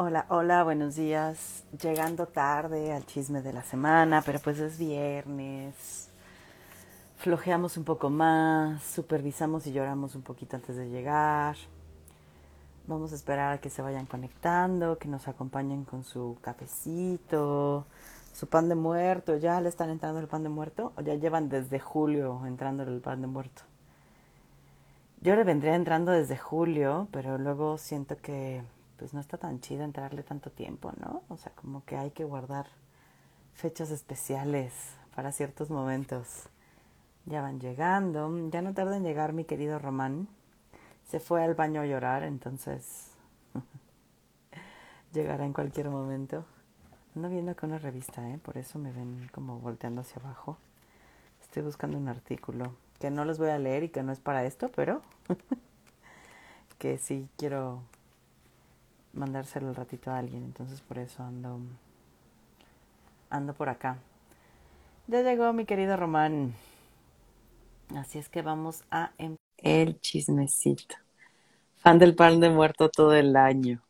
Hola, hola, buenos días. Llegando tarde al chisme de la semana, pero pues es viernes. Flojeamos un poco más, supervisamos y lloramos un poquito antes de llegar. Vamos a esperar a que se vayan conectando, que nos acompañen con su cafecito, su pan de muerto. ¿Ya le están entrando el pan de muerto? ¿O ya llevan desde julio entrándole el pan de muerto? Yo le vendría entrando desde julio, pero luego siento que pues no está tan chido entrarle tanto tiempo, ¿no? O sea, como que hay que guardar fechas especiales para ciertos momentos. Ya van llegando, ya no tarda en llegar mi querido Román. Se fue al baño a llorar, entonces llegará en cualquier momento. Ando viendo acá una revista, ¿eh? Por eso me ven como volteando hacia abajo. Estoy buscando un artículo que no les voy a leer y que no es para esto, pero que sí quiero mandárselo el ratito a alguien, entonces por eso ando ando por acá. Ya llegó mi querido Román. Así es que vamos a em- el chismecito. Fan del pan de muerto todo el año.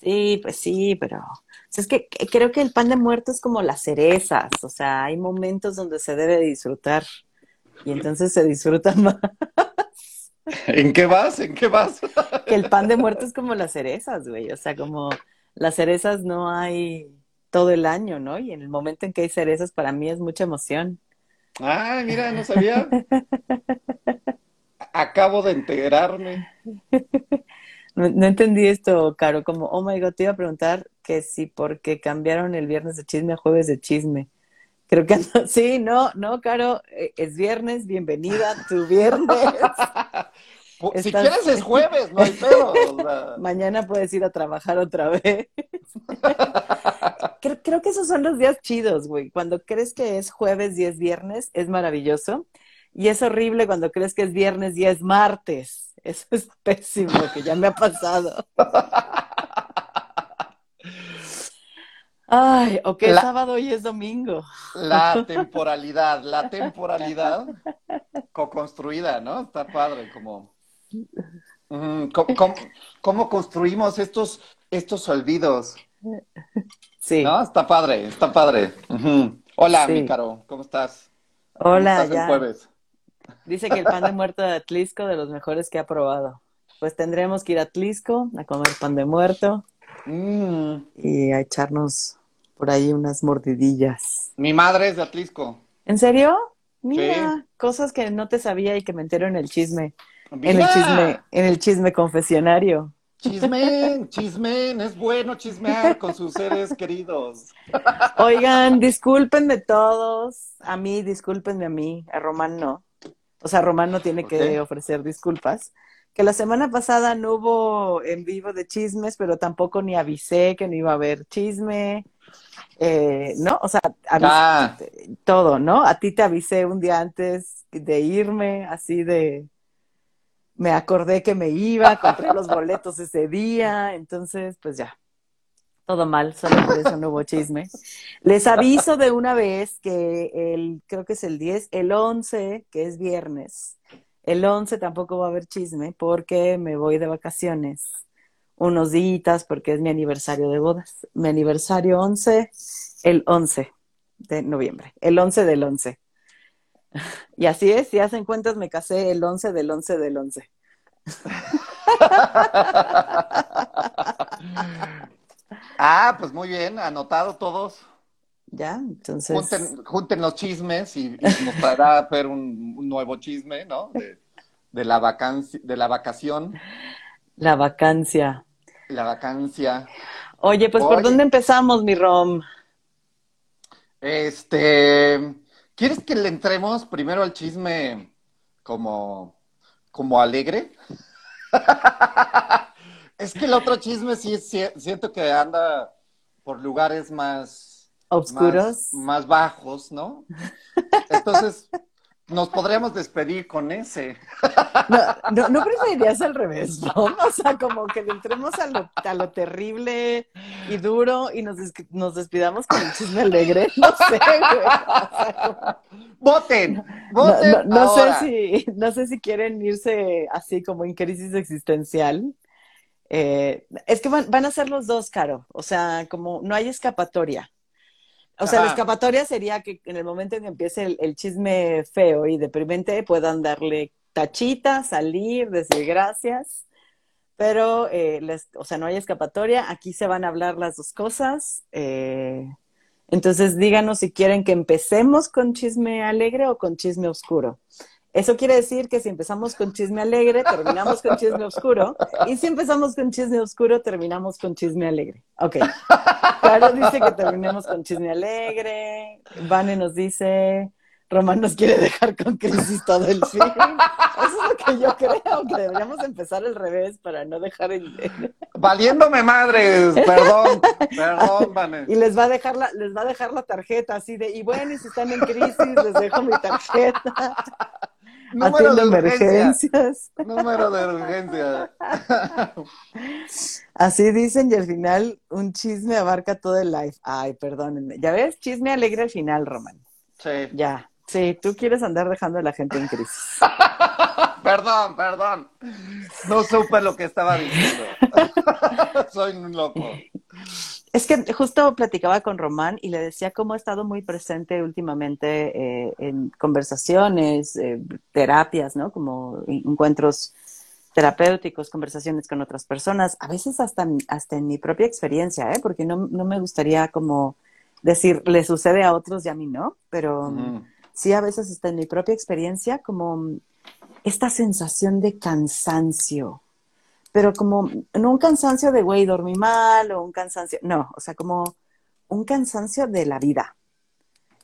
Sí, pues sí, pero sea, es que creo que el pan de muerto es como las cerezas, o sea, hay momentos donde se debe disfrutar y entonces se disfruta más. ¿En qué vas? ¿En qué vas? que el pan de muerto es como las cerezas, güey. O sea, como las cerezas no hay todo el año, ¿no? Y en el momento en que hay cerezas, para mí es mucha emoción. Ah, mira, no sabía. Acabo de enterarme. No, no entendí esto, Caro, como, oh my God, te iba a preguntar que si porque cambiaron el viernes de chisme a jueves de chisme. Creo que no. sí, no, no, Caro, eh, es viernes, bienvenida tu viernes. Si Estás- quieres es jueves, no hay pedo. o sea. Mañana puedes ir a trabajar otra vez. creo, creo que esos son los días chidos, güey. Cuando crees que es jueves y es viernes, es maravilloso. Y es horrible cuando crees que es viernes y es martes. Eso es pésimo, que ya me ha pasado. Ay, o que es La- sábado y es domingo. La temporalidad, la temporalidad co-construida, ¿no? Está padre, como... Mm, ¿cómo, cómo- cómo construimos estos, estos olvidos? Sí. ¿No? Está padre, está padre. Hola, Sí. mi caro, ¿cómo estás? ¿Cómo Hola, estás el ya. jueves? Dice que el pan de muerto de Atlisco de los mejores que ha probado. Pues tendremos que ir a Atlisco a comer pan de muerto. Mm, y a echarnos por ahí unas mordidillas. mi madre es de Atlisco. ¿En serio? Mira, cosas que no te sabía y que me entero en el chisme, en el chisme, en el chisme confesionario. Chismen, chismen, es bueno chismear con sus seres queridos. Oigan, discúlpenme todos, a mí, discúlpenme a mí, a Román no. O sea, Román no tiene que ofrecer disculpas. Que la semana pasada no hubo en vivo de chismes, pero tampoco ni avisé que no iba a haber chisme. Eh, ¿no? O sea, avisé Ah, todo, ¿no? A ti te avisé un día antes de irme, así de, me acordé que me iba, compré los boletos ese día, entonces, pues ya, todo mal, solo por eso no hubo chisme. Les aviso de una vez que el, creo que es el 10, el 11, que es viernes, el 11 tampoco va a haber chisme porque me voy de vacaciones unos días porque es mi aniversario de bodas. Mi aniversario 11, el 11 de noviembre, el 11 del 11. Y así es, si hacen cuentas, me casé el 11 del 11 del 11. ah, pues muy bien, anotado todos. ¿Ya? Entonces, Junten, junten los chismes y, y nos traerá a ver un, un nuevo chisme, ¿no? De, de la vacancia, de la vacación, la vacancia. la vacancia. Oye, pues ¿por dónde empezamos, mi Rom? Este, ¿quieres que le entremos primero al chisme como, como alegre? Es que el otro chisme sí, sí siento que anda por lugares más, Oscuros. más, más bajos, ¿no? Entonces, nos podríamos despedir con ese. No, no, ¿no preferirías al revés, ¿no? O sea, como que le entremos a lo, a lo terrible y duro y nos, des- nos despidamos con el chisme alegre. No sé, güey. O sea, como- ¡Voten! No, ¡Voten! no- ahora! sé si, no sé si quieren irse así como en crisis existencial. Eh, es que van, a ser los dos, Caro. O sea, como no hay escapatoria. O sea, la escapatoria sería que en el momento en que empiece el, chisme feo y deprimente puedan darle tachita, salir, decir gracias. Pero, eh, o sea, no hay escapatoria. Aquí se van a hablar las dos cosas. Eh, entonces, díganos si quieren que empecemos con chisme alegre o con chisme oscuro. Eso quiere decir que si empezamos con chisme alegre, terminamos con chisme oscuro. Y si empezamos con chisme oscuro, terminamos con chisme alegre. Ok. Claro dice que terminemos con chisme alegre. Vane nos dice, Román nos quiere dejar con crisis todo el fin. Eso es lo que yo creo, que deberíamos empezar al revés para no dejar el... Valiéndome madres, perdón, perdón, Vane. Y les va a dejar la, les va a dejar la tarjeta así de, y bueno, y si están en crisis, les dejo mi tarjeta. Número de emergencias. Número de urgencia. Así dicen y al final un chisme abarca todo el life. Ay, perdónenme. Ya ves, chisme alegre al final, Román. Sí. Ya. Sí, tú quieres andar dejando a la gente en crisis. perdón, perdón. No supe lo que estaba diciendo. Soy un loco. Es que justo platicaba con Román y le decía cómo ha estado muy presente últimamente eh, en conversaciones, eh, terapias, ¿no? Como encuentros terapéuticos, conversaciones con otras personas, a veces hasta, hasta en mi propia experiencia, ¿eh? Porque no, no me gustaría como decir, le sucede a otros y a mí no, pero sí a veces hasta en mi propia experiencia como esta sensación de cansancio, pero como no un cansancio de, güey, dormí mal o un cansancio, no, o sea, como un cansancio de la vida,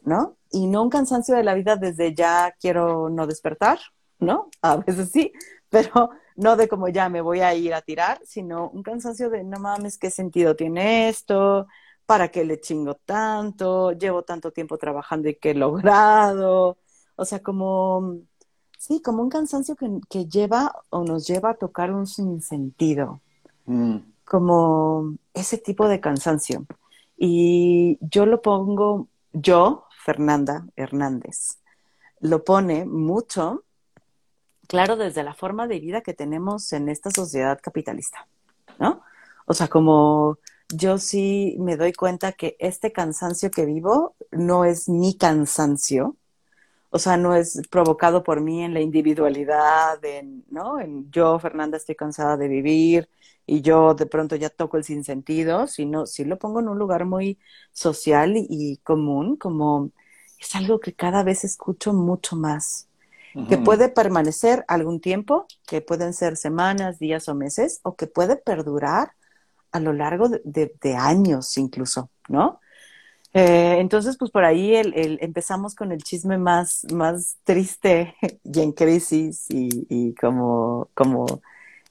¿no? Y no un cansancio de la vida desde ya quiero no despertar, ¿no? A veces sí, pero no de como ya me voy a ir a tirar, sino un cansancio de no mames, ¿qué sentido tiene esto? ¿Para qué le chingo tanto? Llevo tanto tiempo trabajando y qué he logrado. O sea, como Sí, como un cansancio que, lleva o nos lleva a tocar un sinsentido, mm. como ese tipo de cansancio. Y yo lo pongo, yo, Fernanda Hernández, lo pone mucho, claro, desde la forma de vida que tenemos en esta sociedad capitalista, ¿no? O sea, como yo sí me doy cuenta que este cansancio que vivo no es mi cansancio, o sea, no es provocado por mí en la individualidad, en, ¿no? En yo, Fernanda, estoy cansada de vivir y yo de pronto ya toco el sinsentido, sino sí lo pongo en un lugar muy social y, común, como es algo que cada vez escucho mucho más, que puede permanecer algún tiempo, que pueden ser semanas, días o meses, o que puede perdurar a lo largo de años incluso, ¿no? Eh, entonces, pues por ahí el, empezamos con el chisme más, más triste y en crisis y, como, como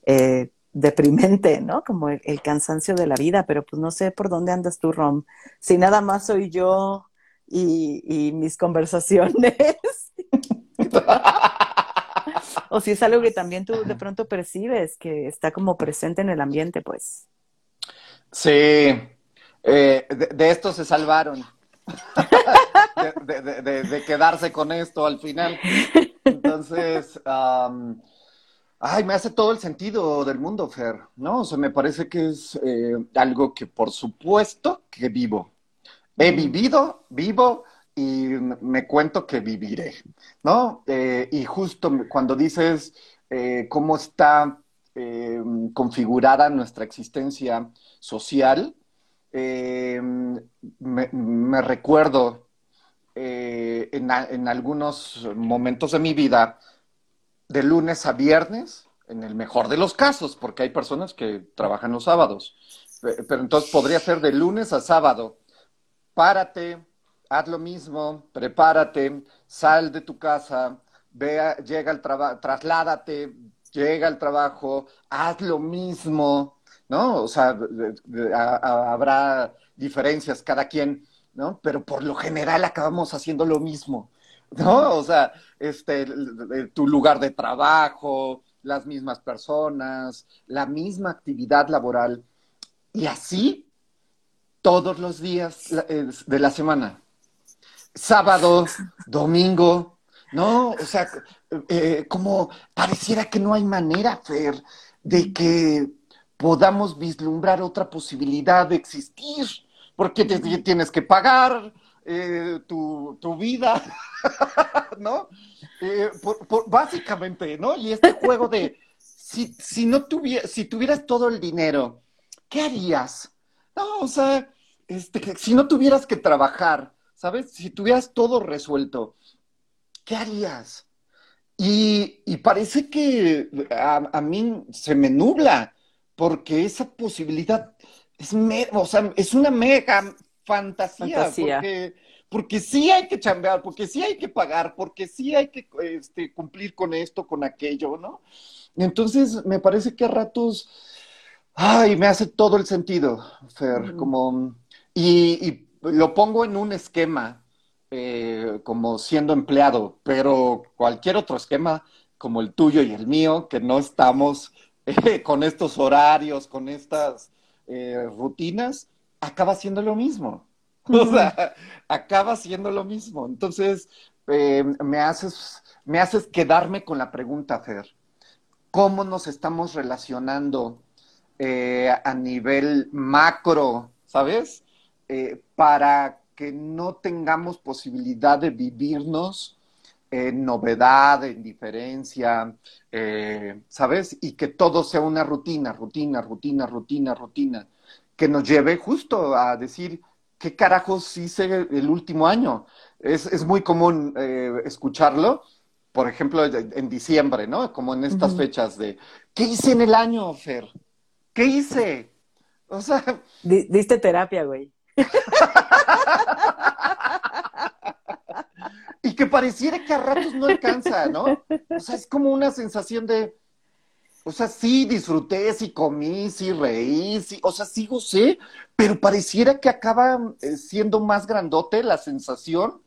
eh, deprimente, ¿no? Como el, cansancio de la vida, pero pues no sé por dónde andas tú, Rom. Si nada más soy yo y, y mis conversaciones. o si es algo que también tú de pronto percibes que está como presente en el ambiente, pues. Sí, eh, de, esto se salvaron. de, quedarse con esto al final. Entonces, ay, me hace todo el sentido del mundo, Fer, ¿no? O sea, me parece que es eh, algo que por supuesto que vivo. He vivido, vivo y me cuento que viviré, ¿no? Eh, y justo cuando dices cómo está configurada nuestra existencia social, eh, me, recuerdo eh, en, algunos momentos de mi vida, de lunes a viernes, en el mejor de los casos, porque hay personas que trabajan los sábados. Pero entonces podría ser de lunes a sábado. Párate, haz lo mismo, prepárate, sal de tu casa, vea, llega al trabajo, trasládate, llega al trabajo, haz lo mismo, ¿no? O sea, habrá diferencias cada quien, ¿no? Pero por lo general acabamos haciendo lo mismo, ¿no? O sea, este, tu lugar de trabajo, las mismas personas, la misma actividad laboral, y así todos los días de la semana. Sábado, domingo, ¿no? O sea, eh, como pareciera que no hay manera, Fer, de que podamos vislumbrar otra posibilidad de existir, porque tienes que pagar eh, tu, vida, ¿no? Eh, básicamente, ¿no? Y este juego de, si, si no tuviera, si tuvieras todo el dinero, ¿qué harías? No, o sea, este, si no tuvieras que trabajar, ¿sabes? Si tuvieras todo resuelto, ¿qué harías? Y, parece que a, mí se me nubla, porque esa posibilidad es, o sea, es una mega fantasía, Porque, porque sí hay que chambear, porque sí hay que pagar, porque sí hay que este, cumplir con esto, con aquello, ¿no? Entonces, me parece que a ratos, ay, me hace todo el sentido, Fer, como, y, lo pongo en un esquema, eh, como siendo empleado, pero cualquier otro esquema como el tuyo y el mío, que no estamos eh, con estos horarios, con estas eh, rutinas, acaba siendo lo mismo. O sea, acaba siendo lo mismo. Entonces, me, haces, me haces quedarme con la pregunta, Fer. ¿Cómo nos estamos relacionando a nivel macro, ¿sabes? para que no tengamos posibilidad de vivirnos en novedad, en diferencia, eh, ¿sabes? Y que todo sea una rutina, rutina, rutina, rutina, rutina, que nos lleve justo a decir, ¿qué carajos hice el último año? Es, muy común eh, escucharlo, por ejemplo, en diciembre, ¿no? Como en estas fechas de, ¿qué hice en el año, Fer? ¿Qué hice? O sea... diste terapia, güey. y que pareciera que a ratos no alcanza, ¿no? O sea, es como una sensación de, o sea, sí disfruté, sí comí, sí reí, sí, o sea, sí gocé, pero pareciera que acaba eh, siendo más grandote la sensación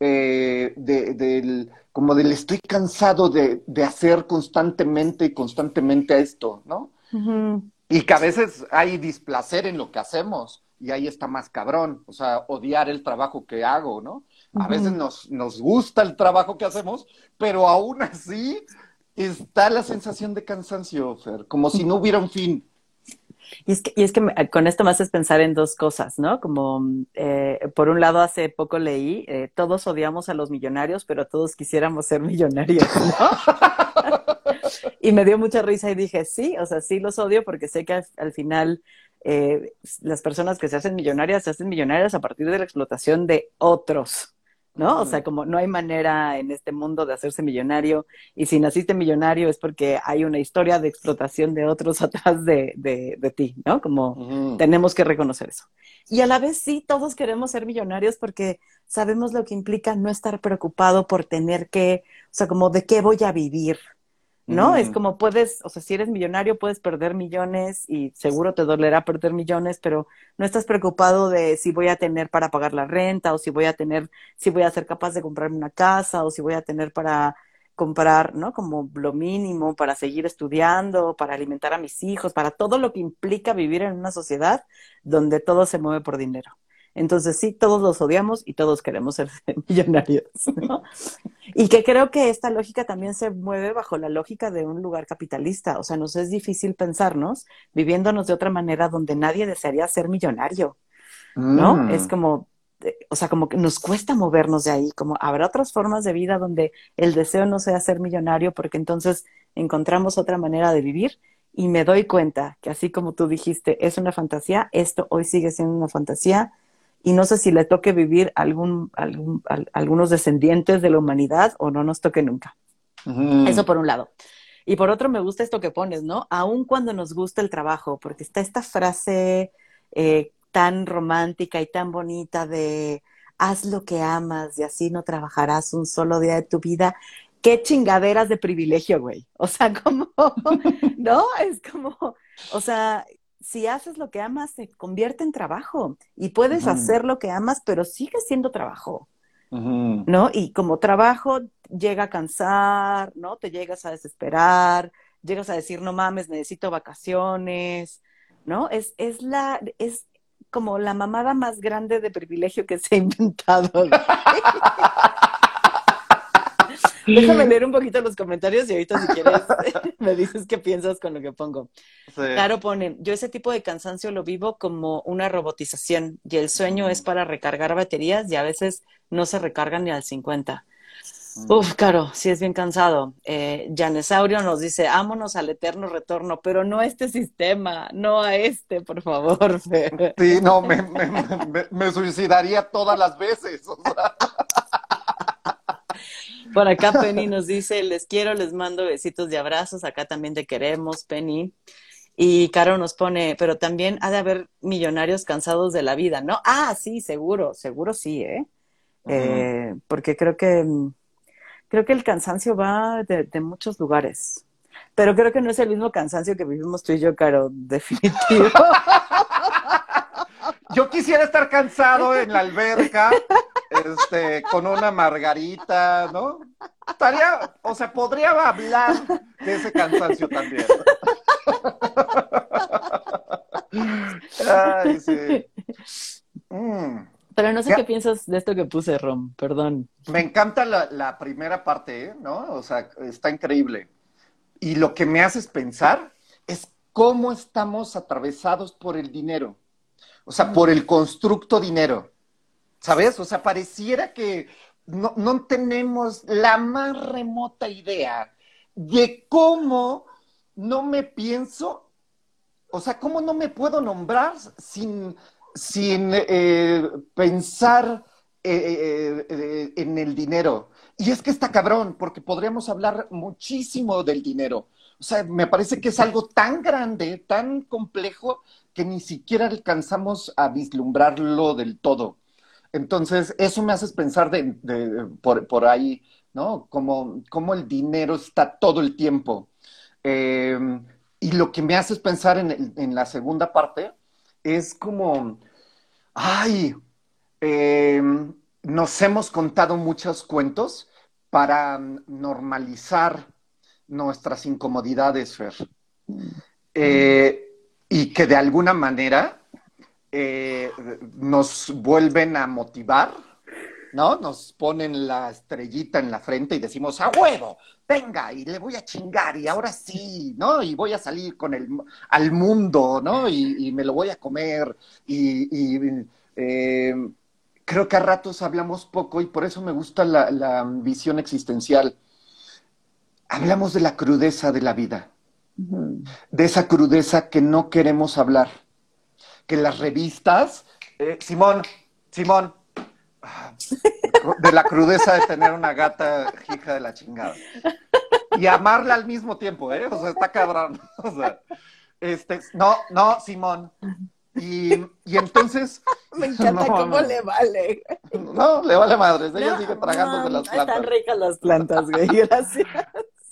eh, de, del, como del estoy cansado de, de, hacer constantemente y constantemente esto, ¿no? Y que a veces hay displacer en lo que hacemos y ahí está más cabrón, o sea, odiar el trabajo que hago, ¿no? A veces nos, nos gusta el trabajo que hacemos, pero aún así está la sensación de cansancio, Fer, como si no hubiera un fin. Y es que, y es que con esto me haces pensar en dos cosas, ¿no? Como, eh, por un lado, hace poco leí, eh, todos odiamos a los millonarios, pero todos quisiéramos ser millonarios, ¿no? y me dio mucha risa y dije, sí, o sea, sí los odio porque sé que al final eh, las personas que se hacen millonarias se hacen millonarias a partir de la explotación de otros, ¿no? O sea, como no hay manera en este mundo de hacerse millonario y si naciste millonario es porque hay una historia de explotación de otros atrás de, de, ti, ¿no? Como tenemos que reconocer eso. Y a la vez sí, todos queremos ser millonarios porque sabemos lo que implica no estar preocupado por tener que, o sea, como de qué voy a vivir, ¿no? Es como puedes, o sea, si eres millonario puedes perder millones y seguro te dolerá perder millones, pero no estás preocupado de si voy a tener para pagar la renta o si voy a tener, si voy a ser capaz de comprarme una casa o si voy a tener para comprar, ¿no? Como lo mínimo para seguir estudiando, para alimentar a mis hijos, para todo lo que implica vivir en una sociedad donde todo se mueve por dinero. Entonces sí, todos los odiamos y todos queremos ser millonarios, ¿no? Y que creo que esta lógica también se mueve bajo la lógica de un lugar capitalista. O sea, nos es difícil pensarnos viviéndonos de otra manera donde nadie desearía ser millonario, ¿no? Mm. Es como, eh, o sea, como que nos cuesta movernos de ahí, como habrá otras formas de vida donde el deseo no sea ser millonario porque entonces encontramos otra manera de vivir y me doy cuenta que así como tú dijiste, es una fantasía, esto hoy sigue siendo una fantasía y no sé si le toque vivir algún, algún algunos descendientes de la humanidad o no nos toque nunca. Eso por un lado. Y por otro, me gusta esto que pones, ¿no? Aun cuando nos gusta el trabajo, porque está esta frase eh, tan romántica y tan bonita de haz lo que amas y así no trabajarás un solo día de tu vida. Qué chingaderas de privilegio, güey. O sea, como, ¿no? Es como, o sea, si haces lo que amas, se convierte en trabajo y puedes hacer lo que amas, pero sigue siendo trabajo, ¿no? Y como trabajo llega a cansar, ¿no? Te llegas a desesperar, llegas a decir, no mames, necesito vacaciones, ¿no? Es, es la, es como la mamada más grande de privilegio que se ha inventado. Déjame leer un poquito los comentarios y ahorita si quieres me dices qué piensas con lo que pongo. Claro pone, yo ese tipo de cansancio lo vivo como una robotización y el sueño es para recargar baterías y a veces no se recargan ni al 50. Uf, claro, sí es bien cansado. Eh, Janesaurio nos dice, ámonos al eterno retorno, pero no a este sistema, no a este, por favor. Sí, no, me, me, me, suicidaría todas las veces. Por acá Penny nos dice, les quiero, les mando besitos y abrazos, acá también te queremos, Penny. Y Caro nos pone, pero también ha de haber millonarios cansados de la vida, ¿no? Ah, sí, seguro, seguro sí, ¿eh? eh porque creo que creo que el cansancio va de, muchos lugares. Pero creo que no es el mismo cansancio que vivimos tú y yo, Caro, definitivo. Yo quisiera estar cansado en la alberca, este, con una margarita, ¿no? Estaría, o sea, podría hablar de ese cansancio también. Ay, sí. Mm. Pero no sé qué piensas de esto que puse, Rom, perdón. Me encanta la, primera parte, ¿eh? ¿no? O sea, está increíble. Y lo que me haces pensar es cómo estamos atravesados por el dinero. O sea, por el constructo dinero. ¿Sabes? O sea, pareciera que no, no tenemos la más remota idea de cómo no me pienso, o sea, cómo no me puedo nombrar sin sin eh, pensar eh, eh, en el dinero. Y es que está cabrón, porque podríamos hablar muchísimo del dinero. O sea, me parece que es algo tan grande, tan complejo, que ni siquiera alcanzamos a vislumbrarlo del todo. Entonces, eso me hace pensar de, por, ahí, ¿no? Como, como, el dinero está todo el tiempo. y lo que me hace pensar en, en la segunda parte es como, ay, em, nos hemos contado muchos cuentos para normalizar nuestras incomodidades, Fer. Eh, y que de alguna manera eh, nos vuelven a motivar ¿no? Nos ponen la estrellita en la frente y decimos, a huevo, venga, y le voy a chingar, y ahora sí, ¿no? Y voy a salir con el, al mundo, ¿no? Y, me lo voy a comer, y, eh, creo que a ratos hablamos poco y por eso me gusta la, la visión existencial. Hablamos de la crudeza de la vida, de esa crudeza que no queremos hablar, que las revistas, eh, Simón, Simón, de la crudeza de tener una gata hija de la chingada. Y amarla al mismo tiempo, ¿eh? O sea, está cabrón. O sea, este, no, no, Simón. Y, y entonces. Me encanta cómo le vale. No, le vale madres. Ella sigue tragando de las plantas. Están ricas las plantas, güey. Gracias.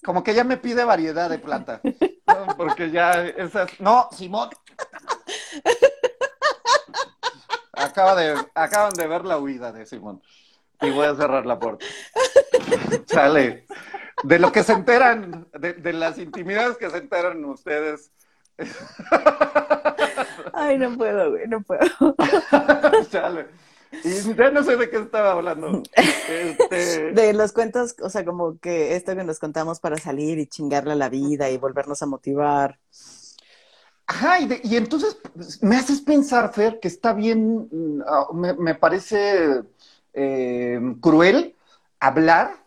Como que ya me pide variedad de planta. Porque ya esas. No, Simón acaba de, acaban de ver la huida de Simón. Y voy a cerrar la puerta. Chale. De lo que se enteran, de, las intimidades que se enteran ustedes. Ay, no puedo, güey, no puedo. Chale. Y ya no sé de qué estaba hablando. Este... De los cuentos, o sea, como que esto que nos contamos para salir y chingarle a la vida y volvernos a motivar. Ajá, y, entonces me haces pensar, Fer, que está bien, mm, ah, me, parece eh, cruel hablar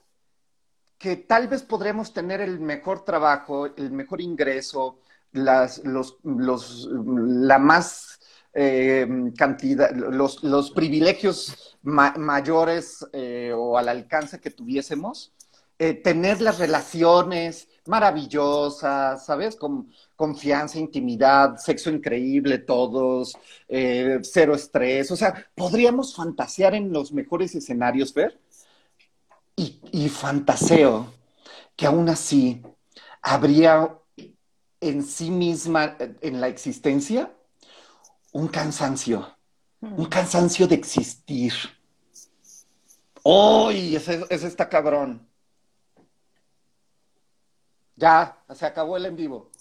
que tal vez podremos tener el mejor trabajo, el mejor ingreso, las, los, los, la más eh, cantidad, los, los privilegios mayores eh, o al alcance que tuviésemos, tener las relaciones maravillosas, ¿sabes? Confianza, intimidad, sexo increíble todos, eh, cero estrés. O sea, podríamos fantasear en los mejores escenarios, ver. Y, y fantaseo que aún así habría en sí misma, en la existencia, un cansancio, un cansancio de existir. ¡Uy! ese, ese está cabrón. Ya, se acabó el en vivo.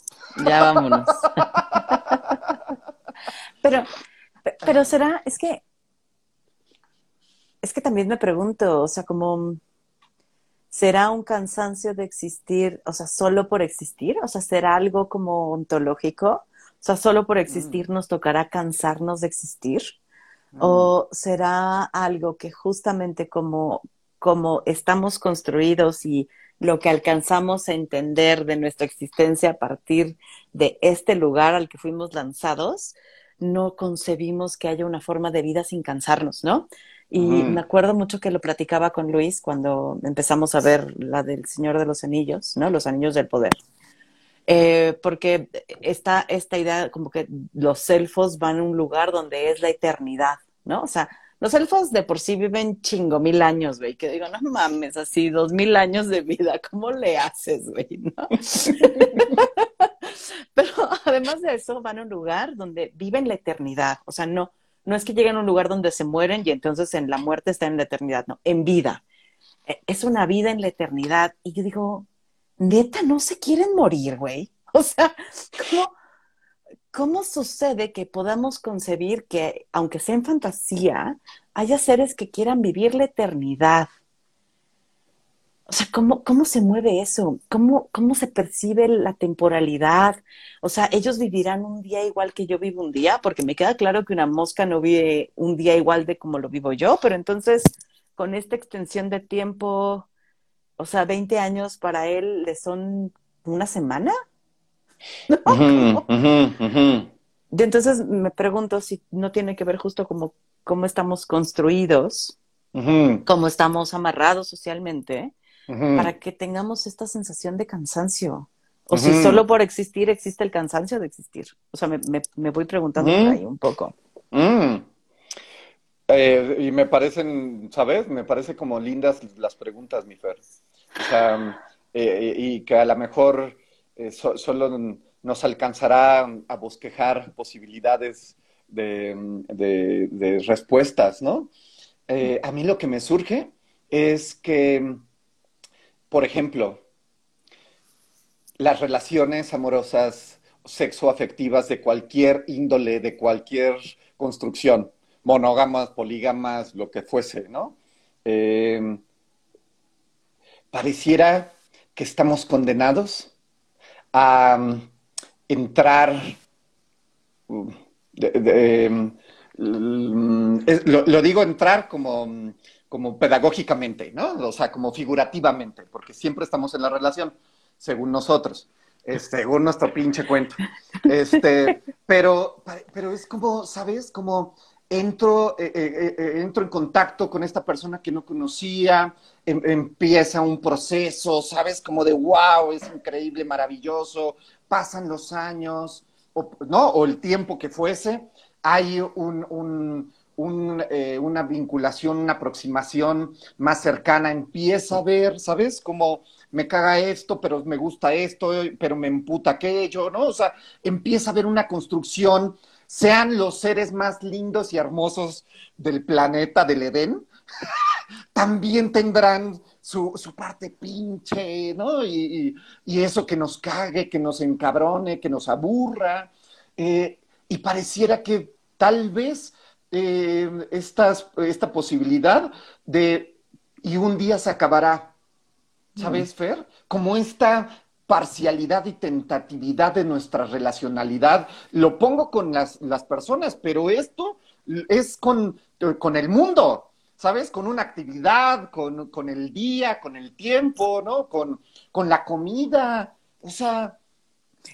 Ya vámonos. pero, pero será, es que, es que también me pregunto, o sea, como, ¿será un cansancio de existir, o sea, solo por existir? O sea, ¿será algo como ontológico? O sea, solo por existir nos tocará cansarnos de existir. ¿O será algo que justamente como, como estamos construidos y lo que alcanzamos a entender de nuestra existencia a partir de este lugar al que fuimos lanzados, no concebimos que haya una forma de vida sin cansarnos, ¿no? Y me acuerdo mucho que lo platicaba con Luis cuando empezamos a ver la del Señor de los Anillos, ¿no? Los Anillos del Poder. Eh, porque está esta idea como que los elfos van a un lugar donde es la eternidad, ¿no? O sea, los elfos de por sí viven chingo mil años, güey, que digo, no mames, así dos mil años de vida, ¿cómo le haces, güey? Pero además de eso, van a un lugar donde viven la eternidad. O sea, no, no es que lleguen a un lugar donde se mueren y entonces en la muerte están en la eternidad, no, en vida. E, es una vida en la eternidad. Y yo digo, neta, no se quieren morir, güey. O sea, ¿cómo, ¿cómo sucede que podamos concebir que, aunque sea en fantasía, haya seres que quieran vivir la eternidad? O sea, ¿cómo, cómo se mueve eso? ¿Cómo, ¿Cómo se percibe la temporalidad? O sea, ellos vivirán un día igual que yo vivo un día, porque me queda claro que una mosca no vive un día igual de como lo vivo yo, pero entonces, con esta extensión de tiempo, o sea, 20 años para él le son una semana. Y entonces me pregunto si no tiene que ver justo como cómo estamos construidos, cómo estamos amarrados socialmente para que tengamos esta sensación de cansancio. O si solo por existir existe el cansancio de existir. O sea, me, voy preguntando ahí un poco. Eh, y me parecen, ¿sabes? Me parece como lindas las preguntas, mi Fer. O sea, eh, y que a lo mejor eh, solo nos alcanzará a bosquejar posibilidades de respuestas, ¿no? a mí lo que me surge es que por ejemplo, las relaciones amorosas sexoafectivas de cualquier índole, de cualquier construcción, monógamas, polígamas, lo que fuese, ¿no? Em, pareciera que estamos condenados a um, entrar, um, em, lo, digo entrar como como pedagógicamente, ¿no? O sea, como figurativamente, porque siempre estamos en la relación, según nosotros, según nuestro pinche cuento. Este, pero, pero es como, ¿sabes? Como entro, eh, eh, eh, entro en contacto con esta persona que no conocía, em, empieza un proceso, ¿sabes? Como de, wow, es increíble, maravilloso, pasan los años, o, ¿no? O el tiempo que fuese, hay un una vinculación, una aproximación más cercana, empieza a ver, ¿sabes? Como me caga esto, pero me gusta esto, pero me emputa aquello, ¿no? O sea, empieza a haber una construcción, sean los seres más lindos y hermosos del planeta del Edén, también tendrán su, parte pinche, ¿no? Y, eso que nos cague, que nos encabrone, que nos aburra. Eh, y pareciera que tal vez eh, esta posibilidad de, y un día se acabará, ¿sabes, Fer? Como esta parcialidad y tentatividad de nuestra relacionalidad. Lo pongo con las, personas, pero esto es con, con, el mundo, ¿sabes? Con una actividad, con, con el día, con el tiempo, ¿no? Con, con la comida. O sea,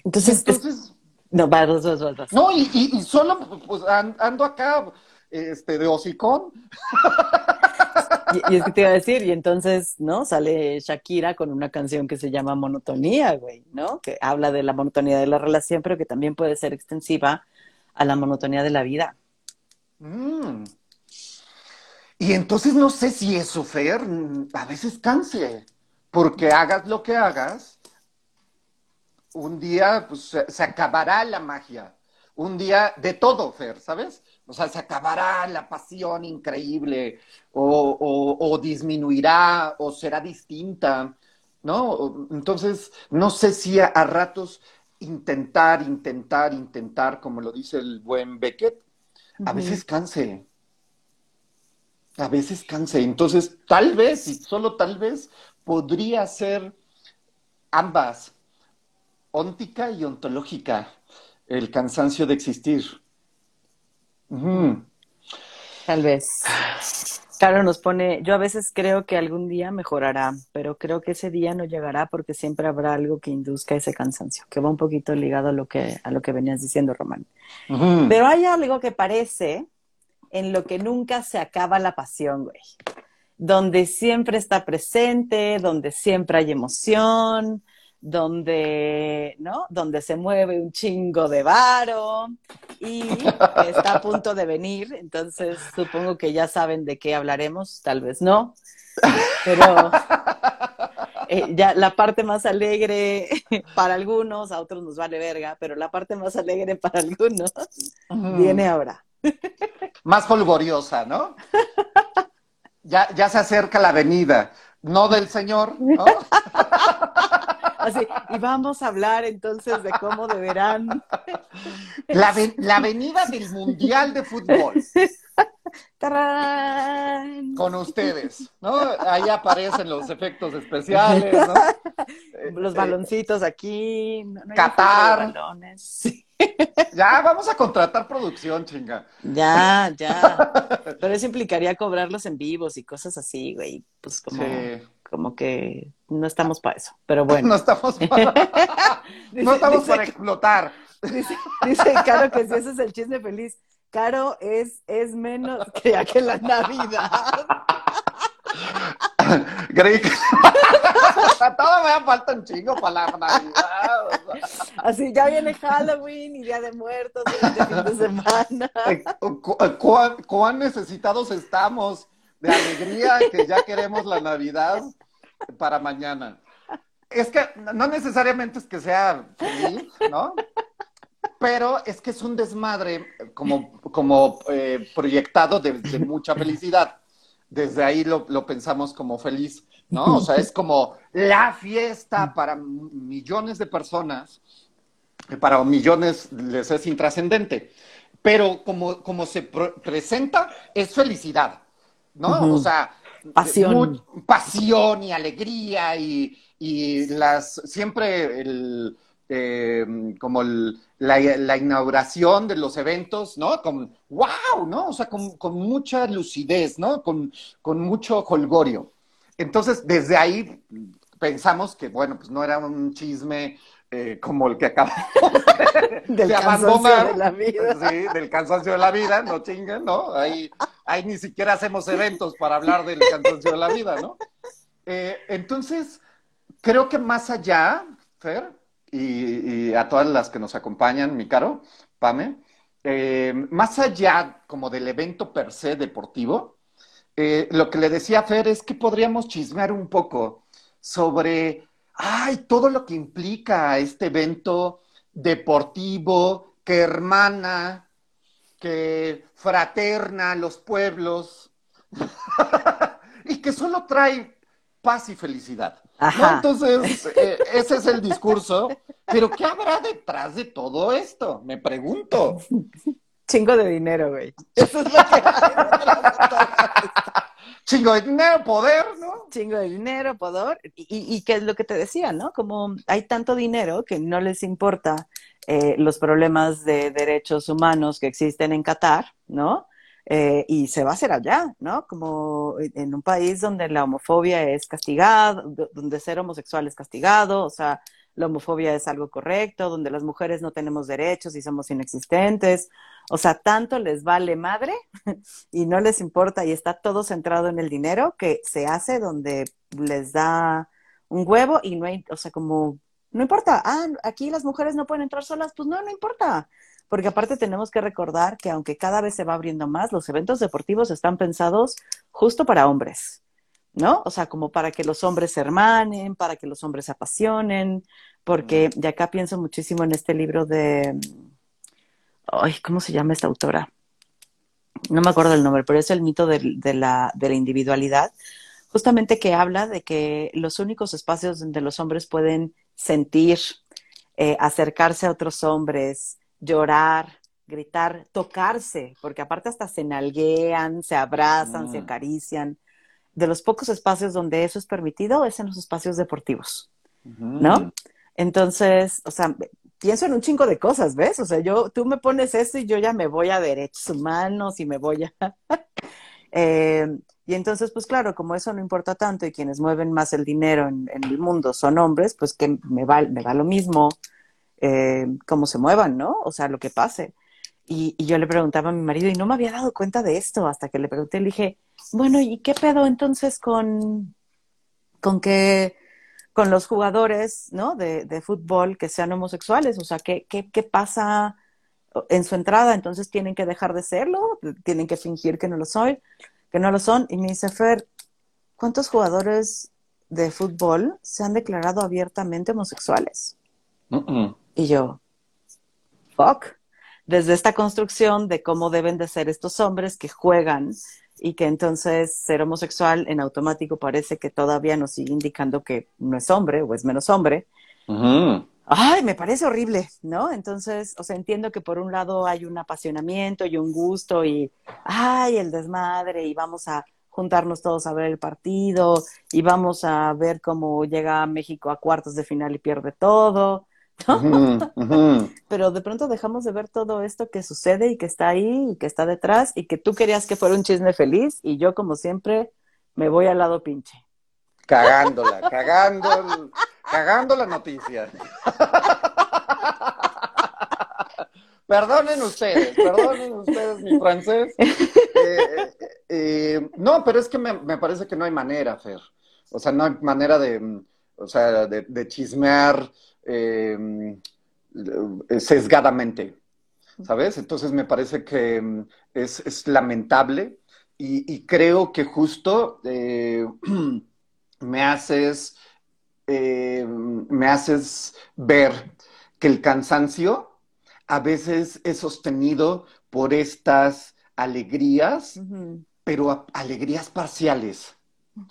entonces, entonces no, va, dos, dos, dos. No, y, y, solo pues, ando acá este, de hocicón. Y, es que te iba a decir, y entonces, ¿no? Sale Shakira con una canción que se llama Monotonía, güey, ¿no? Que habla de la monotonía de la relación, pero que también puede ser extensiva a la monotonía de la vida. Mm. Y entonces no sé si eso, Fer, a veces canse, porque hagas lo que hagas, un día pues, se acabará la magia. Un día de todo, Fer, ¿sabes? O sea, se acabará la pasión increíble o, disminuirá o será distinta, ¿no? Entonces, no sé si a, ratos intentar, intentar, intentar, como lo dice el buen Beckett, a veces canse. A veces canse. Entonces, tal vez, y solo tal vez, podría ser ambas, óntica y ontológica, el cansancio de existir. Tal vez. Claro, nos pone, yo a veces creo que algún día mejorará, pero creo que ese día no llegará porque siempre habrá algo que induzca ese cansancio, que va un poquito ligado a lo que, a lo que venías diciendo, Román. Pero hay algo que parece en lo que nunca se acaba la pasión, güey. Donde siempre está presente, donde siempre hay emoción, donde, ¿no? Donde se mueve un chingo de varo y está a punto de venir, entonces supongo que ya saben de qué hablaremos, tal vez no, pero eh, ya la parte más alegre para algunos, a otros nos vale verga, pero la parte más alegre para algunos viene ahora. Más folgoriosa, ¿no? Ya, ya se acerca la venida, no del Señor, ¿no? Así, y vamos a hablar entonces de cómo deberán. La, la avenida del Mundial de Fútbol. Con ustedes, ¿no? Ahí aparecen los efectos especiales, ¿no? Los baloncitos aquí. No, Qatar. Ya, vamos a contratar producción, chinga. Ya, ya. Pero eso implicaría cobrarlos en vivos y cosas así, güey. Pues como como que no estamos para eso, pero bueno. no estamos para, no estamos para explotar. Dice, Caro que si ese es el chisme feliz, Caro es, es menos que la Navidad. Creí que todavía falta un chingo para la Navidad. Así ya viene Halloween y Día de Muertos y fin de semana. Eh, ¿Cuán necesitados estamos de alegría que ya queremos la Navidad para mañana. Es que no necesariamente es que sea feliz, ¿no? Pero es que es un desmadre como, como eh, proyectado de, mucha felicidad. Desde ahí lo, pensamos como feliz, ¿no? O sea, es como la fiesta para millones de personas, para millones les es intrascendente. Pero como, como se presenta, es felicidad. ¿No? O sea, pasión. pasión y alegría y, las siempre el, em, como la, inauguración de los eventos, ¿no? Con wow, ¿no? O sea, con, mucha lucidez, ¿no? Con, con mucho holgorio. Entonces, desde ahí pensamos que, bueno, pues no era un chisme eh, como el que acabamos de, del cansancio de la vida. Sí, del cansancio de la vida, no chinguen, ¿no? Ahí, ahí ni siquiera hacemos eventos para hablar del cansancio de la vida, ¿no? Eh, entonces, creo que más allá, Fer, y, a todas las que nos acompañan, mi caro, Pame, eh, más allá como del evento per se deportivo, lo que le decía a Fer es que podríamos chismear un poco sobre ay, todo lo que implica este evento deportivo que hermana, que fraterna a los pueblos y que solo trae paz y felicidad. Entonces, eh, ese es el discurso. Pero ¿qué habrá detrás de todo esto? Me pregunto. Chingo de dinero, güey. Eso es lo que chingo de dinero, poder, ¿no? Chingo de dinero, poder. Y, y, qué es lo que te decía, ¿no? Como hay tanto dinero que no les importa eh, los problemas de derechos humanos que existen en Qatar, ¿no? Eh, y se va a hacer allá, ¿no? Como en un país donde la homofobia es castigada, donde ser homosexual es castigado, o sea, la homofobia es algo correcto, donde las mujeres no tenemos derechos y somos inexistentes. O sea, tanto les vale madre y no les importa y está todo centrado en el dinero que se hace donde les da un huevo y no hay, o sea, como, no importa, ah, aquí las mujeres no pueden entrar solas, pues no, no importa. Porque aparte tenemos que recordar que aunque cada vez se va abriendo más, los eventos deportivos están pensados justo para hombres. ¿No? O sea, como para que los hombres se hermanen, para que los hombres se apasionen, porque de acá pienso muchísimo en este libro de, ay, ¿cómo se llama esta autora? No me acuerdo el nombre, pero es el mito de, la, de la individualidad, justamente que habla de que los únicos espacios donde los hombres pueden sentir, eh, acercarse a otros hombres, llorar, gritar, tocarse, porque aparte hasta se nalguean, se abrazan, se mm. acarician, de los pocos espacios donde eso es permitido es en los espacios deportivos, ¿no? Entonces, o sea, pienso en un chingo de cosas, ¿ves? O sea, yo, tú me pones esto y yo ya me voy a derechos humanos y me voy a... Eh, y entonces, pues claro, como eso no importa tanto y quienes mueven más el dinero en, el mundo son hombres, pues que me va, me va lo mismo eh, cómo se muevan, ¿no? O sea, lo que pase. Y, y, yo le preguntaba a mi marido y no me había dado cuenta de esto hasta que le pregunté, le dije, bueno, ¿y qué pedo entonces con, con que con los jugadores ¿no? de, de fútbol que sean homosexuales? O sea, ¿qué, qué, qué pasa en su entrada? Entonces tienen que dejar de serlo, tienen que fingir que no lo soy, que no lo son. Y me dice, Fer, ¿cuántos jugadores de fútbol se han declarado abiertamente homosexuales? Y yo, fuck. Desde esta construcción de cómo deben de ser estos hombres que juegan y que entonces ser homosexual en automático parece que todavía nos sigue indicando que no es hombre o es menos hombre. Ay, me parece horrible, ¿no? Entonces, o sea, entiendo que por un lado hay un apasionamiento y un gusto y, ay, el desmadre y vamos a juntarnos todos a ver el partido y vamos a ver cómo llega México a cuartos de final y pierde todo. Pero de pronto dejamos de ver todo esto que sucede y que está ahí y que está detrás y que tú querías que fuera un chisme feliz y yo como siempre me voy al lado pinche. Cagándola, cagando, cagando la noticia. perdonen ustedes, perdonen ustedes mi francés. Eh, eh, eh, no, pero es que me, parece que no hay manera, Fer. O sea, no hay manera de, o sea, de chismear eh, sesgadamente, ¿sabes? Entonces me parece que em, es, lamentable y, creo que justo eh, me haces em, me haces ver que el cansancio a veces es sostenido por estas alegrías, pero alegrías parciales.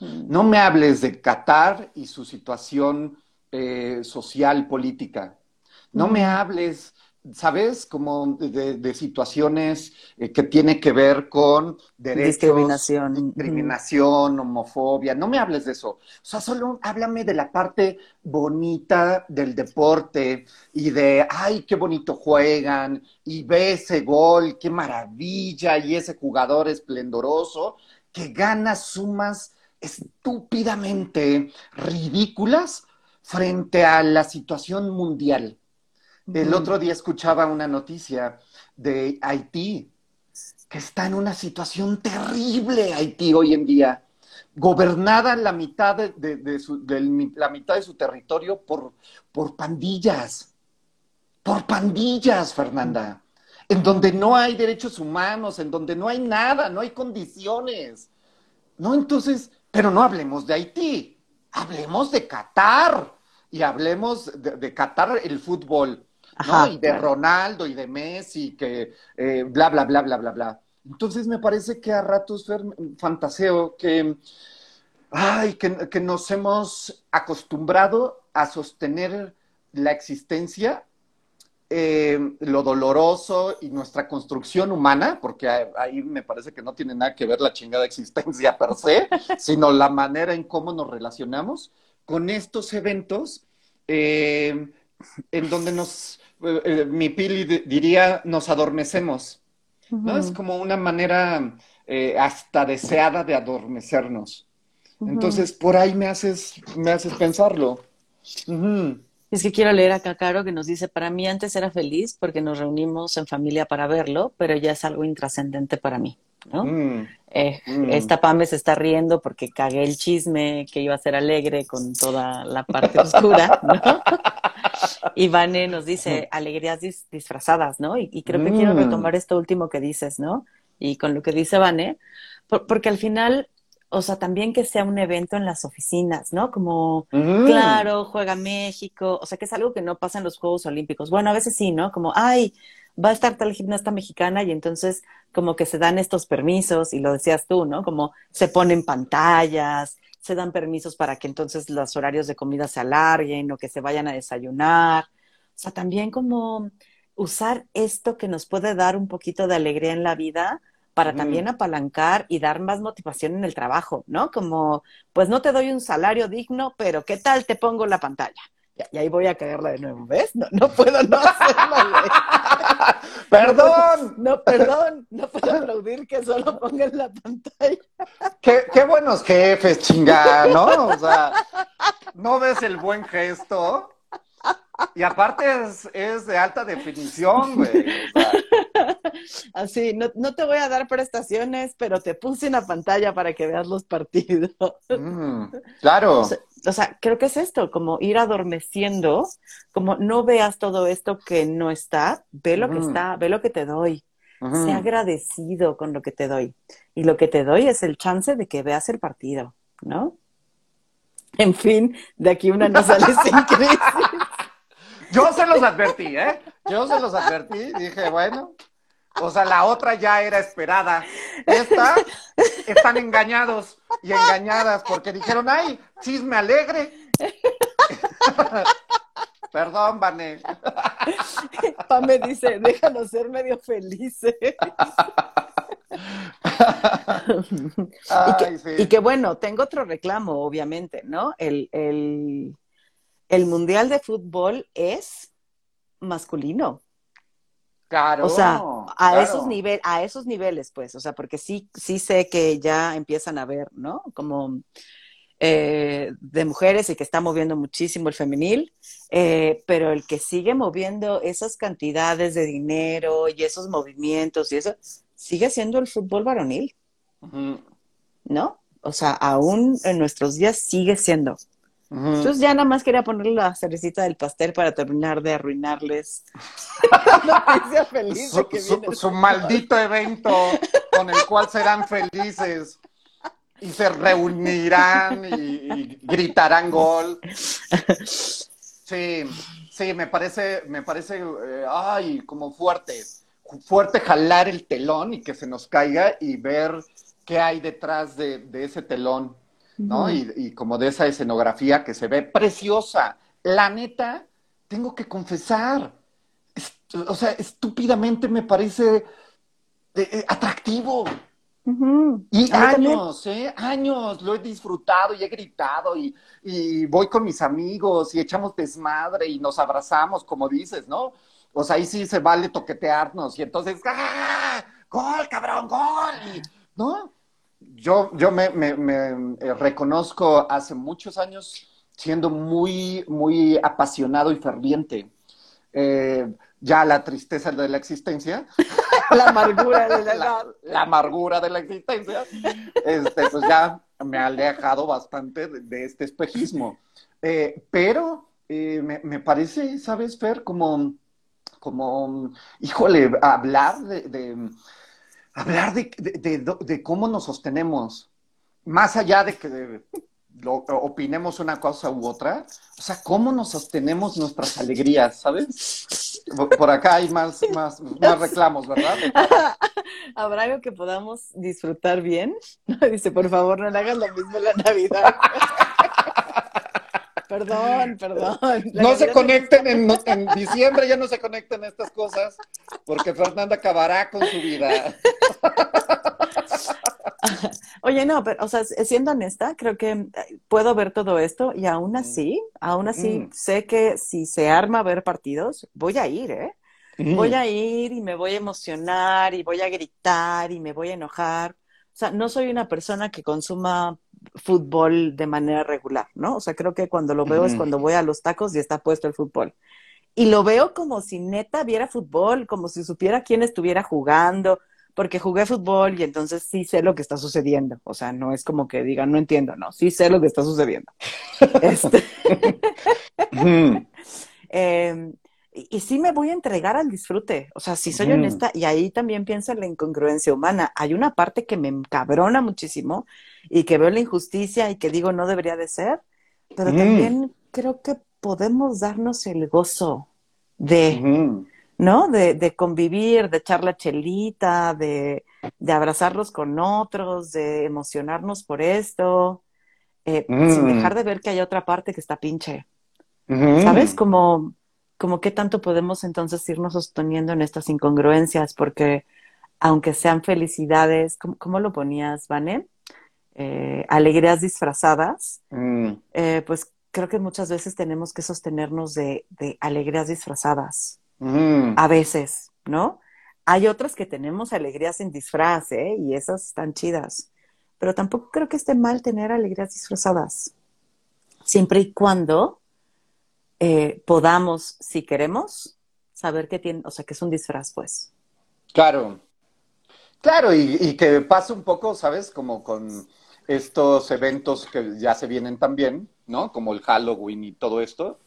No me hables de Qatar y su situación eh, social, política. No me hables, ¿sabes? Como de, situaciones eh, que tiene que ver con derechos, discriminación, discriminación homofobia. No me hables de eso. O sea, solo háblame de la parte bonita del deporte y de, ay, qué bonito juegan y ve ese gol, qué maravilla y ese jugador esplendoroso que gana sumas estúpidamente ridículas frente a la situación mundial. El otro día escuchaba una noticia de Haití, que está en una situación terrible Haití hoy en día, gobernada la mitad de, su, la mitad de su territorio por, por pandillas, por pandillas, Fernanda, en donde no hay derechos humanos, en donde no hay nada, no hay condiciones. No, entonces, pero no hablemos de Haití, hablemos de Qatar y hablemos de, Qatar el fútbol, ¿no? y de Ronaldo y de Messi, que eh, bla, bla, bla, bla, bla, bla. Entonces me parece que a ratos fantaseo que, ay, que, que nos hemos acostumbrado a sostener la existencia eh, lo doloroso y nuestra construcción humana, porque ahí me parece que no tiene nada que ver la chingada existencia per se, sino la manera en cómo nos relacionamos, con estos eventos eh, en donde nos, eh, eh, mi Pili diría, nos adormecemos. ¿no? Es como una manera hasta deseada de adormecernos. Entonces, por ahí me haces, me haces pensarlo. Es que quiero leer a Cacaro que nos dice, para mí antes era feliz porque nos reunimos en familia para verlo, pero ya es algo intrascendente para mí. ¿no? Mm. Eh, mm. Esta Pame se está riendo porque cagué el chisme que iba a ser alegre con toda la parte oscura, ¿no? y Vane nos dice alegrías disfrazadas, ¿no? Y, creo que quiero mm. retomar esto último que dices, ¿no? Y con lo que dice Vane, porque al final, o sea, también que sea un evento en las oficinas, ¿no? Como, claro, juega México, o sea, que es algo que no pasa en los Juegos Olímpicos. Bueno, a veces sí, ¿no? Como, ay, va a estar tal gimnasta mexicana y entonces como que se dan estos permisos y lo decías tú, ¿no? Como se ponen pantallas, se dan permisos para que entonces los horarios de comida se alarguen o que se vayan a desayunar. O sea, también como usar esto que nos puede dar un poquito de alegría en la vida para también apalancar y dar más motivación en el trabajo, ¿no? Como, pues no te doy un salario digno, pero ¿qué tal te pongo la pantalla? Y- ahí voy a caerla de nuevo, ¿ves? No, no puedo no hacerlo, güey. ¡Perdón! No, perdón, no puedo aplaudir que solo pongan la pantalla. Qué, qué buenos jefes, chinga, ¿no? O sea, ¿no ves el buen gesto? Y aparte es, es de alta definición, güey. Así, no, no te voy a dar prestaciones, pero te puse una pantalla para que veas los partidos. mm, claro. O sea, o sea, creo que es esto, como ir adormeciendo, como no veas todo esto que no está, ve lo que está, ve lo que te doy, Ujú. sé agradecido con lo que te doy. Y lo que te doy es el chance de que veas el partido, ¿no? En fin, de aquí una no sale sin crisis. Yo se los advertí, ¿eh? Yo se los advertí. Dije, bueno, o sea, la otra ya era esperada. Esta, están engañados y engañadas porque dijeron, ay, chisme alegre. Perdón, Vané. Pa me dice, déjanos ser medio felices. y, Ay, que, sí. y que bueno, tengo otro reclamo, obviamente, ¿no? El, el, el Mundial de Fútbol es masculino. Claro. O sea, a claro. esos niveles, a esos niveles, pues, o sea, porque sí, sí sé que ya empiezan a ver, ¿no? Como eh, de mujeres y que está moviendo muchísimo el femenil, eh, pero el que sigue moviendo esas cantidades de dinero y esos movimientos y eso, sigue siendo el fútbol varonil, ¿no? O sea, aún en nuestros días sigue siendo. Ujú. Entonces ya nada más quería ponerle la cerecita del pastel para terminar de arruinarles la feliz su, que su- viene. su maldito evento con el cual serán felices y se reunirán y, y gritarán gol. Sí, sí, me parece, me parece, eh, ay, como fuerte, fuerte jalar el telón y que se nos caiga y ver qué hay detrás de, de ese telón, ¿no? Y, y como de esa escenografía que se ve preciosa. La neta, tengo que confesar, o sea, estúpidamente me parece eh, eh, atractivo. Y años, ¿eh? Años, lo he disfrutado y he gritado y, y voy con mis amigos y echamos desmadre y nos abrazamos, como dices, ¿no? O sea, ahí sí se vale toquetearnos y entonces, ¡ah! ¡Gol, cabrón, gol! Y, ¿No? Yo, yo me, me- me, eh, reconozco hace muchos años siendo muy, muy apasionado y ferviente. Eh, ya la tristeza de la existencia La amargura de la la, amargura de la existencia, este, pues ya me ha alejado bastante de, de este espejismo. Eh, pero eh, me, me parece, ¿sabes, Fer? Como, como híjole, hablar de, de- hablar de, de- de- de cómo nos sostenemos, más allá de que lo- opinemos una cosa u otra, o sea, cómo nos sostenemos nuestras alegrías, ¿sabes? Por acá hay más, más, más reclamos, ¿verdad? ¿Habrá algo que podamos disfrutar bien? Dice, por favor, no le hagas lo mismo en la Navidad. perdón, perdón. La No se conecten en, en diciembre, ya no se conecten estas cosas, porque Fernanda acabará con su vida. Oye, no, pero, o sea, siendo honesta, creo que eh, puedo ver todo esto y aún así, aún así, Mm. sé que si se arma a ver partidos, voy a ir, ¿eh? Voy a ir y me voy a emocionar y voy a gritar y me voy a enojar. O sea, no soy una persona que consuma fútbol de manera regular, ¿no? O sea, creo que cuando lo veo es cuando voy a los tacos y está puesto el fútbol. Y lo veo como si neta viera fútbol, como si supiera quién estuviera jugando, porque jugué fútbol y entonces sí sé lo que está sucediendo. O sea, no es como que diga, no entiendo, no, sí sé lo que está sucediendo. Este, eh, y, y sí me voy a entregar al disfrute, o sea, si soy honesta, y ahí también pienso en la incongruencia humana. Hay una parte que me encabrona muchísimo y que veo la injusticia y que digo no debería de ser, pero Ujú. también creo que podemos darnos el gozo de. ¿no? De, de convivir, de echar la chelita, de, de abrazarlos con otros, de emocionarnos por esto, eh, Mm. sin dejar de ver que hay otra parte que está pinche. ¿Sabes? Como, como qué tanto podemos entonces irnos sosteniendo en estas incongruencias, porque aunque sean felicidades, ¿cómo, lo ponías, Vane? Eh, alegrías disfrazadas, Mm, eh, pues creo que muchas veces tenemos que sostenernos de, de alegrías disfrazadas, mm. a veces, ¿no? Hay otras que tenemos alegrías sin disfraz, ¿eh? Y esas están chidas. Pero tampoco creo que esté mal tener alegrías disfrazadas. Siempre y cuando eh, podamos, si queremos, saber que tiene, o sea, que es un disfraz, pues. Claro, claro, y, y que pasa un poco, ¿sabes? Como con estos eventos que ya se vienen también, ¿no? Como el Halloween y todo esto,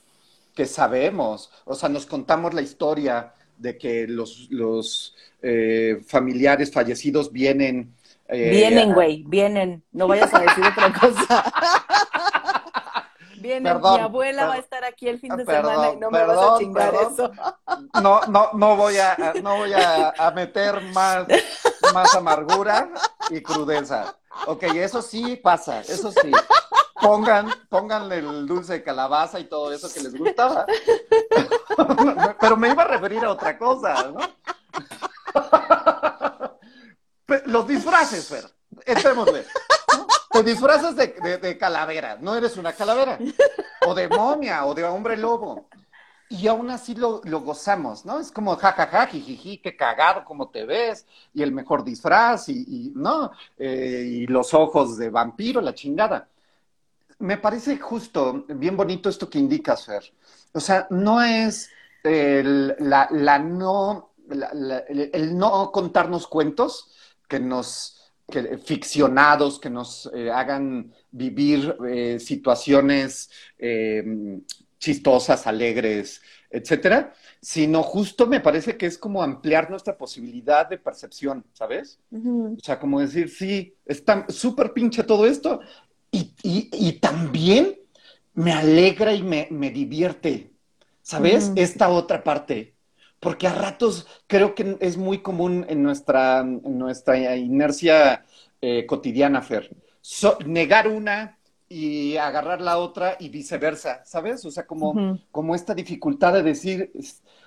que sabemos, o sea, nos contamos la historia de que los, los eh, familiares fallecidos vienen. eh, Vienen, güey, vienen. No vayas a decir otra cosa. Perdón, mi abuela va a estar aquí el fin de perdón, semana y no me vas a perdón, chingar perdón. eso. No, no, no voy a, no voy a, a meter más, más amargura y crudeza. Ok, eso sí pasa, eso sí. Pongan, pónganle el dulce de calabaza y todo eso que les gustaba. Pero me iba a referir a otra cosa, ¿no? Los disfraces, Fer. Entrémosle. ¿no? Te disfrazas de, de- calavera, no eres una calavera. O de momia, o de hombre lobo. Y aún así lo, lo gozamos, ¿no? Es como jajaja, jijiji, qué cagado, cómo te ves, y el mejor disfraz, y, ¿no? Eh, y los ojos de vampiro, la chingada. Me parece justo, bien bonito esto que indicas, Fer. O sea, no es el, la, la no, el no contarnos cuentos que nos, que, ficcionados, que nos eh, hagan vivir eh, situaciones eh, chistosas, alegres, etcétera, sino justo me parece que es como ampliar nuestra posibilidad de percepción, ¿sabes? O sea, como decir, sí, está súper pinche todo esto. Y, y- y también me alegra y me, me divierte, ¿sabes? Esta otra parte. Porque a ratos creo que es muy común en nuestra, en nuestra inercia eh, cotidiana, Fer. So- negar una y agarrar la otra y viceversa, ¿sabes? O sea, como, como esta dificultad de decir,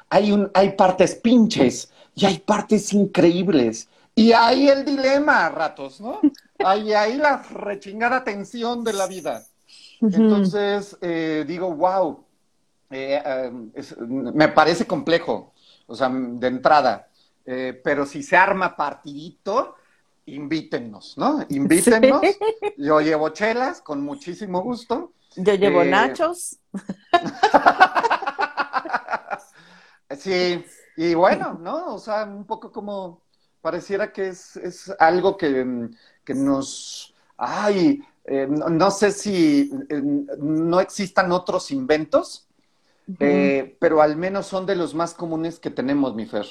hay, un, hay partes pinches y hay partes increíbles. Y ahí el dilema a ratos, ¿no? Hay ahí la rechingada tensión de la vida. Entonces, eh, digo, wow, eh, eh, es- me parece complejo, o sea, de entrada. Eh, pero si se arma partidito, invítennos, ¿no? Invítennos. Yo llevo chelas con muchísimo gusto. Yo llevo Eh, nachos. Sí, y bueno, ¿no? O sea, un poco como pareciera que es, es algo que, mm, que nos... Ay, eh, no, no sé si eh, no existan otros inventos, eh, pero al menos son de los más comunes que tenemos, mi Fer.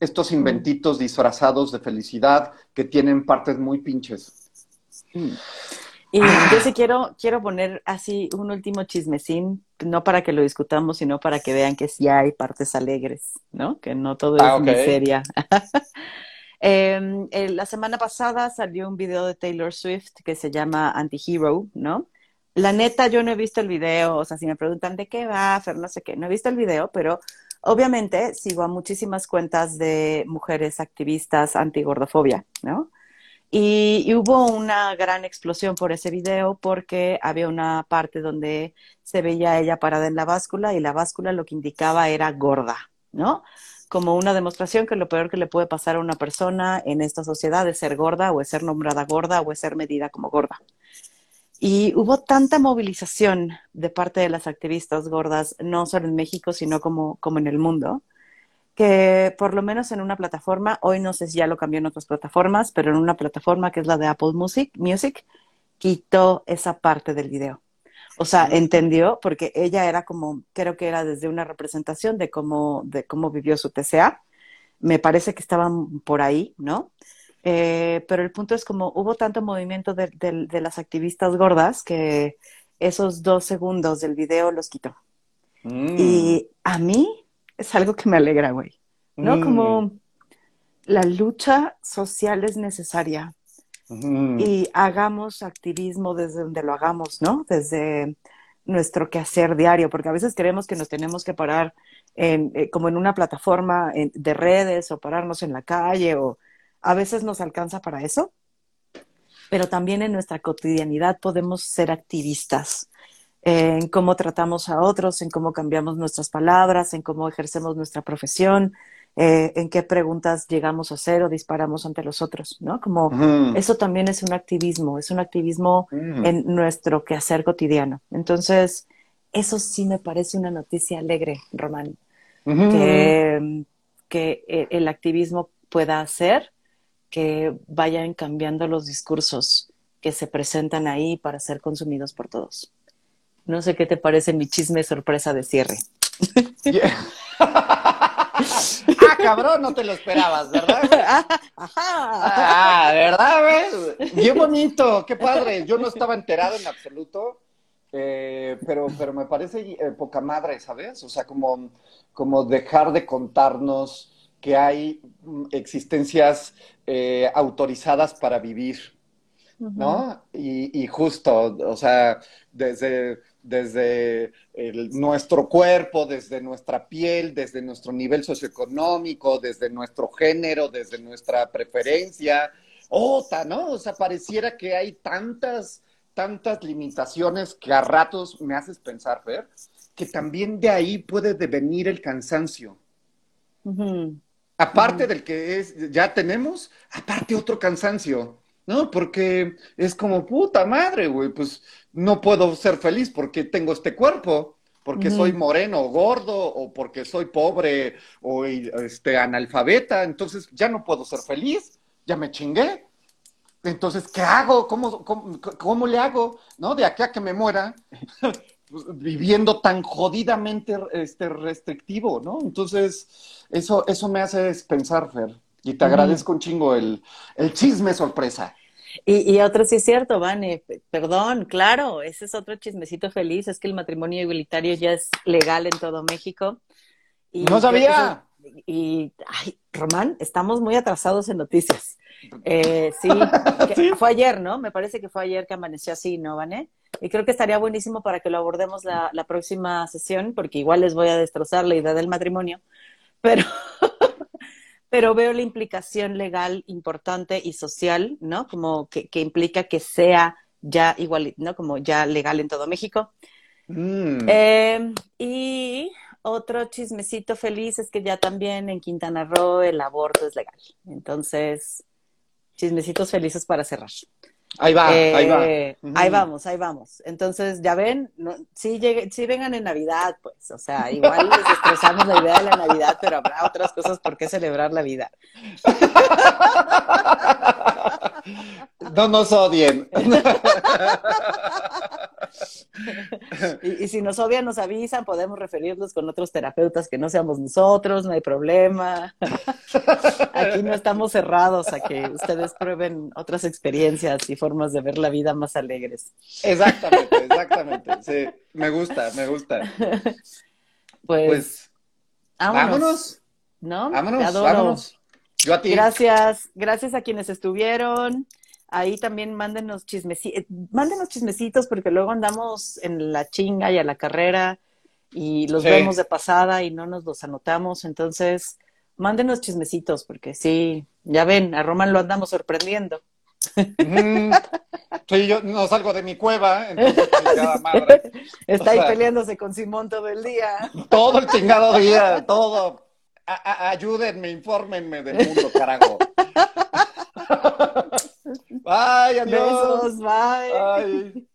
Estos inventitos disfrazados de felicidad que tienen partes muy pinches. Y Ah. yo sí quiero, quiero poner así un último chismecín, no para que lo discutamos, sino para que vean que sí hay partes alegres, ¿no? Que no todo es Ah, ok. miseria. Em, eh, la semana pasada salió un video de Taylor Swift que se llama Antihero, ¿no? La neta, yo no he visto el video, o sea, si me preguntan de qué va, Fer, no sé qué, no he visto el video, pero obviamente sigo a muchísimas cuentas de mujeres activistas anti-gordofobia, ¿no? Y, y hubo una gran explosión por ese video porque había una parte donde se veía ella parada en la báscula y la báscula lo que indicaba era gorda, ¿no? Como una demostración que lo peor que le puede pasar a una persona en esta sociedad es ser gorda o es ser nombrada gorda o es ser medida como gorda. Y hubo tanta movilización de parte de las activistas gordas, no solo en México, sino como, como en el mundo, que por lo menos en una plataforma, hoy no sé si ya lo cambió en otras plataformas, pero en una plataforma que es la de Apple Music, Music quitó esa parte del video. O sea, entendió, porque ella era como, creo que era desde una representación de cómo, de cómo vivió su TCA. Me parece que estaban por ahí, ¿no? Eh, pero el punto es como hubo tanto movimiento de, de- de las activistas gordas que esos dos segundos del video los quitó. Mm. Y a mí es algo que me alegra, güey. ¿No? Mm. Como la lucha social es necesaria Mm. y hagamos activismo desde donde lo hagamos, ¿no? Desde nuestro quehacer diario, porque a veces creemos que nos tenemos que parar en, eh, como en una plataforma en- de redes o pararnos en la calle o a veces nos alcanza para eso, pero también en nuestra cotidianidad podemos ser activistas en cómo tratamos a otros, en cómo cambiamos nuestras palabras, en cómo ejercemos nuestra profesión, eh, en qué preguntas llegamos a hacer o disparamos ante los otros, ¿no? Como eso también es un activismo, es un activismo en nuestro quehacer cotidiano. Entonces, eso sí me parece una noticia alegre, Román, que, que e, el activismo pueda hacer que vayan cambiando los discursos que se presentan ahí para ser consumidos por todos. No sé qué te parece mi chisme sorpresa de cierre. ah, cabrón, no te lo esperabas, ¿verdad? Ah, ¿verdad, güey? Qué bonito, qué padre. Yo no estaba enterado en absoluto, eh, pero, pero me parece eh, poca madre, ¿sabes? O sea, como, como dejar de contarnos que hay mm, existencias eh, autorizadas para vivir, ¿no? y, y, justo, o sea, desde desde nuestro cuerpo, desde nuestra piel, desde nuestro nivel socioeconómico, desde nuestro género, desde nuestra preferencia. Ota, ¿no? O sea, pareciera que hay tantas, tantas limitaciones que a ratos me haces pensar, Fer, que también de ahí puede devenir el cansancio. Aparte del que es, ya tenemos, aparte otro cansancio. ¿no? Porque es como, puta madre, güey, pues no puedo ser feliz porque tengo este cuerpo, porque soy moreno o gordo, o porque soy pobre o este, analfabeta, entonces ya no puedo ser feliz, ya me chingué. Entonces, ¿qué hago? ¿Cómo, cómo, le hago? ¿No? De aquí a que me muera, pues, viviendo tan jodidamente este, restrictivo, ¿no? Entonces, eso, eso me hace pensar, Fer. Y te agradezco un chingo el, el chisme sorpresa. Y, y otro sí es cierto, Vane, perdón, claro, ese es otro chismecito feliz, es que el matrimonio igualitario ya es legal en todo México. Y no sabía. Y, ay, Román, estamos muy atrasados en noticias. Eh, sí, fue ayer, ¿no? Me parece que fue ayer que amaneció así, ¿no, Vane? Y creo que estaría buenísimo para que lo abordemos la, la próxima sesión, porque igual les voy a destrozar la idea del matrimonio, pero pero veo la implicación legal importante y social, ¿no? Como que, implica que sea ya igual, ¿no? Como ya legal en todo México. Mm. Em, y otro chismecito feliz es que ya también en Quintana Roo el aborto es legal. Entonces, chismecitos felices para cerrar. Ahí va, ahí va. Eh, ahí vamos, ahí vamos. Entonces, ya ven, no, sí, vengan en Navidad, pues, o sea, igual les destrozamos la idea de la Navidad, pero habrá otras cosas por qué celebrar la vida. No nos odien. y, si nos odian, nos avisan, podemos referirnos con otros terapeutas que no seamos nosotros, no hay problema. Aquí no estamos cerrados a que ustedes prueben otras experiencias y formas de ver la vida más alegres. Exactamente, exactamente. Sí, me gusta, me gusta. Pues, pues vámonos. ¿No? Vámonos, vámonos. Yo a ti. Gracias, gracias a quienes estuvieron ahí también mándenos chismecitos, eh, mándenos chismecitos porque luego andamos en la chinga y a la carrera y los vemos de pasada y no nos los anotamos, entonces mándenos chismecitos porque sí, ya ven, a Roman lo andamos sorprendiendo. sí, yo no salgo de mi cueva, entonces chingada madre. Está ahí peleándose con Simón todo el día. Todo el chingado día, todo. Ayúdenme, infórmenme del mundo, carajo. Bye, adiós. Besos, bye. bye.